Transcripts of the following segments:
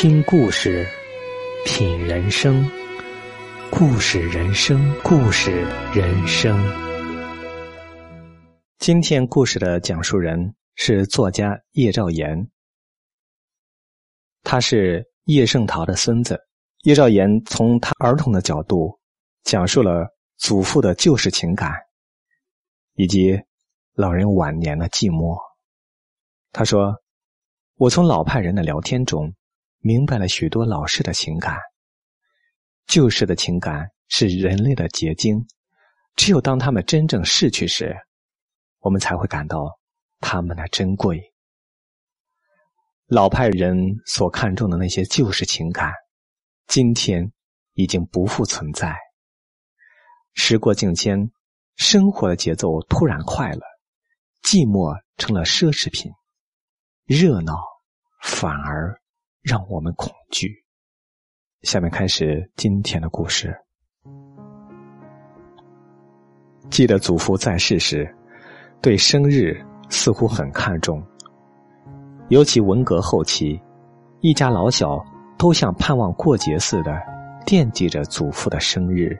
听故事，品人生，故事人生，故事人生。今天故事的讲述人是作家叶兆言，他是叶圣陶的孙子。叶兆言从他儿童的角度讲述了祖父的旧时情感，以及老人晚年的寂寞。他说：“我从老派人的聊天中。”明白了许多老式的情感，旧时的情感是人类的结晶，只有当他们真正逝去时，我们才会感到他们的珍贵。老派人所看重的那些旧式情感，今天已经不复存在。时过境迁，生活的节奏突然快了，寂寞成了奢侈品，热闹反而。让我们恐惧。下面开始今天的故事。记得祖父在世时，对生日似乎很看重。尤其文革后期，一家老小都像盼望过节似的惦记着祖父的生日。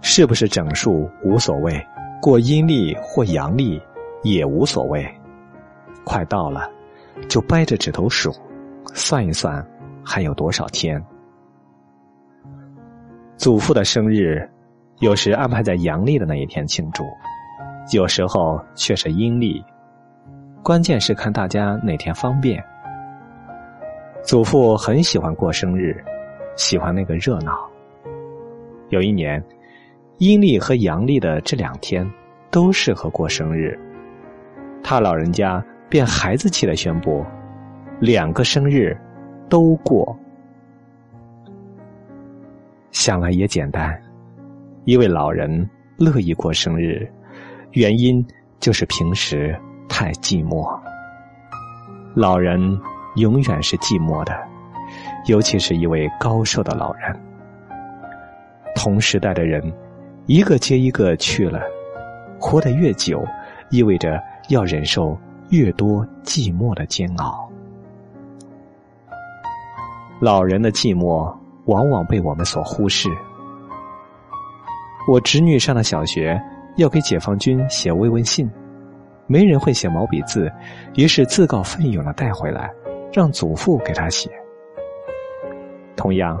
是不是整数无所谓，过阴历或阳历也无所谓。快到了，就掰着指头数。算一算，还有多少天？祖父的生日，有时安排在阳历的那一天庆祝，有时候却是阴历。关键是看大家哪天方便。祖父很喜欢过生日，喜欢那个热闹。有一年，阴历和阳历的这两天都适合过生日，他老人家便孩子气的宣布。两个生日都过，想来也简单。一位老人乐意过生日，原因就是平时太寂寞。老人永远是寂寞的，尤其是一位高寿的老人。同时代的人，一个接一个去了，活得越久，意味着要忍受越多寂寞的煎熬。老人的寂寞往往被我们所忽视。我侄女上了小学，要给解放军写慰问信，没人会写毛笔字，于是自告奋勇的带回来，让祖父给他写。同样，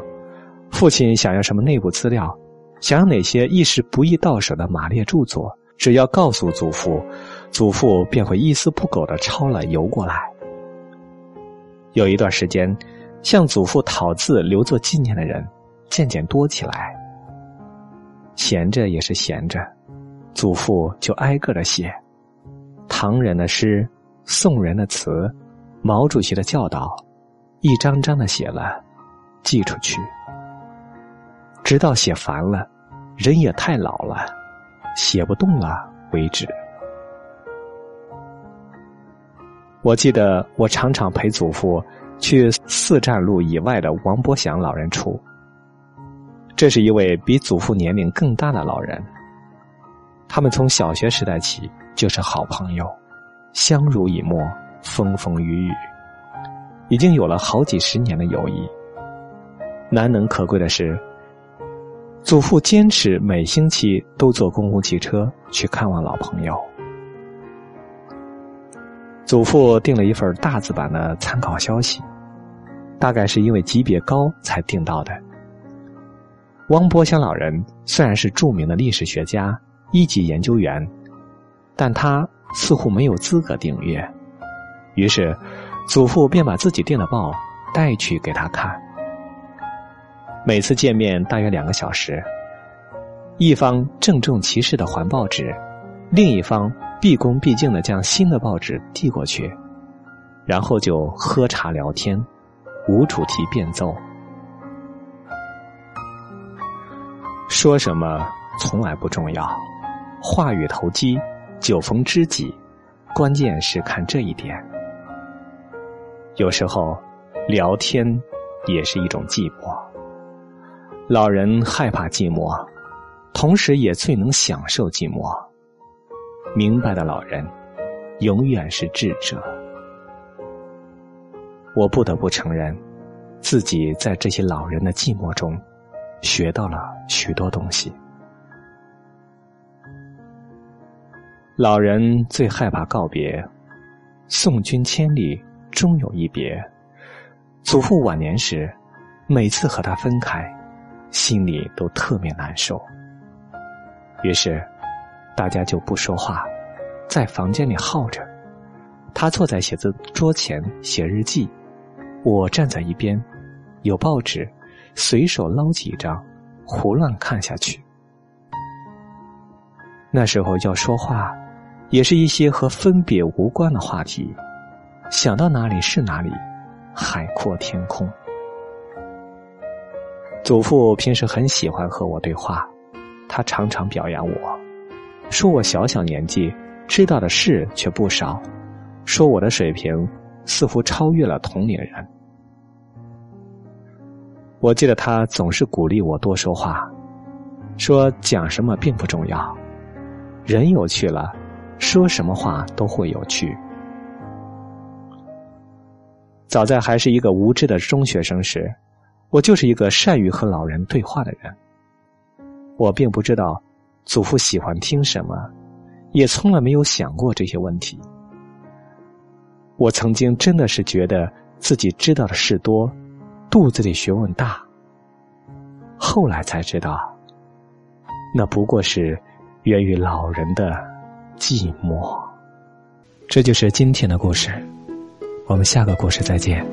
父亲想要什么内部资料，想要哪些一时不易到手的马列著作，只要告诉祖父，祖父便会一丝不苟的抄了邮过来。有一段时间。向祖父讨字留作纪念的人渐渐多起来，闲着也是闲着，祖父就挨个的写，唐人的诗、宋人的词、毛主席的教导，一张张的写了，寄出去，直到写烦了，人也太老了，写不动了为止。我记得我常常陪祖父。去四站路以外的王伯祥老人处，这是一位比祖父年龄更大的老人。他们从小学时代起就是好朋友，相濡以沫，风风雨雨，已经有了好几十年的友谊。难能可贵的是，祖父坚持每星期都坐公共汽车去看望老朋友。祖父订了一份大字版的参考消息，大概是因为级别高才订到的。汪伯祥老人虽然是著名的历史学家、一级研究员，但他似乎没有资格订阅，于是祖父便把自己订的报带去给他看。每次见面大约两个小时，一方郑重其事的还报纸，另一方。毕恭毕敬的将新的报纸递过去，然后就喝茶聊天，无主题变奏，说什么从来不重要，话语投机，酒逢知己，关键是看这一点。有时候，聊天也是一种寂寞。老人害怕寂寞，同时也最能享受寂寞。明白的老人，永远是智者。我不得不承认，自己在这些老人的寂寞中，学到了许多东西。老人最害怕告别，送君千里，终有一别。祖父晚年时，每次和他分开，心里都特别难受。于是，大家就不说话，在房间里耗着。他坐在写字桌前写日记，我站在一边，有报纸，随手捞几张，胡乱看下去。那时候要说话，也是一些和分别无关的话题，想到哪里是哪里，海阔天空。祖父平时很喜欢和我对话，他常常表扬我，说我小小年纪知道的事却不少。说我的水平似乎超越了同龄人。我记得他总是鼓励我多说话，说讲什么并不重要，人有趣了，说什么话都会有趣。早在还是一个无知的中学生时，我就是一个善于和老人对话的人。我并不知道祖父喜欢听什么，也从来没有想过这些问题。我曾经真的是觉得自己知道的事多，肚子里学问大。后来才知道，那不过是源于老人的寂寞。这就是今天的故事，我们下个故事再见。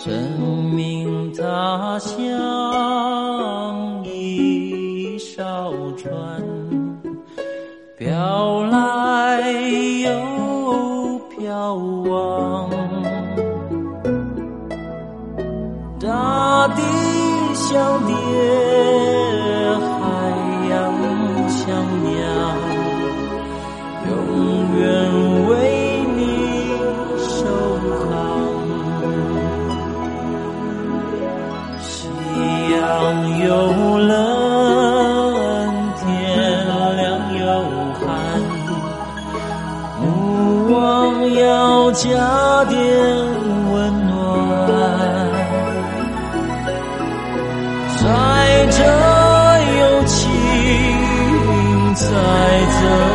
生命它像一艘船，飘遥望，大地像爹，海洋像娘，永远为你守航。夕阳有冷，加点温暖，在这有情，在这。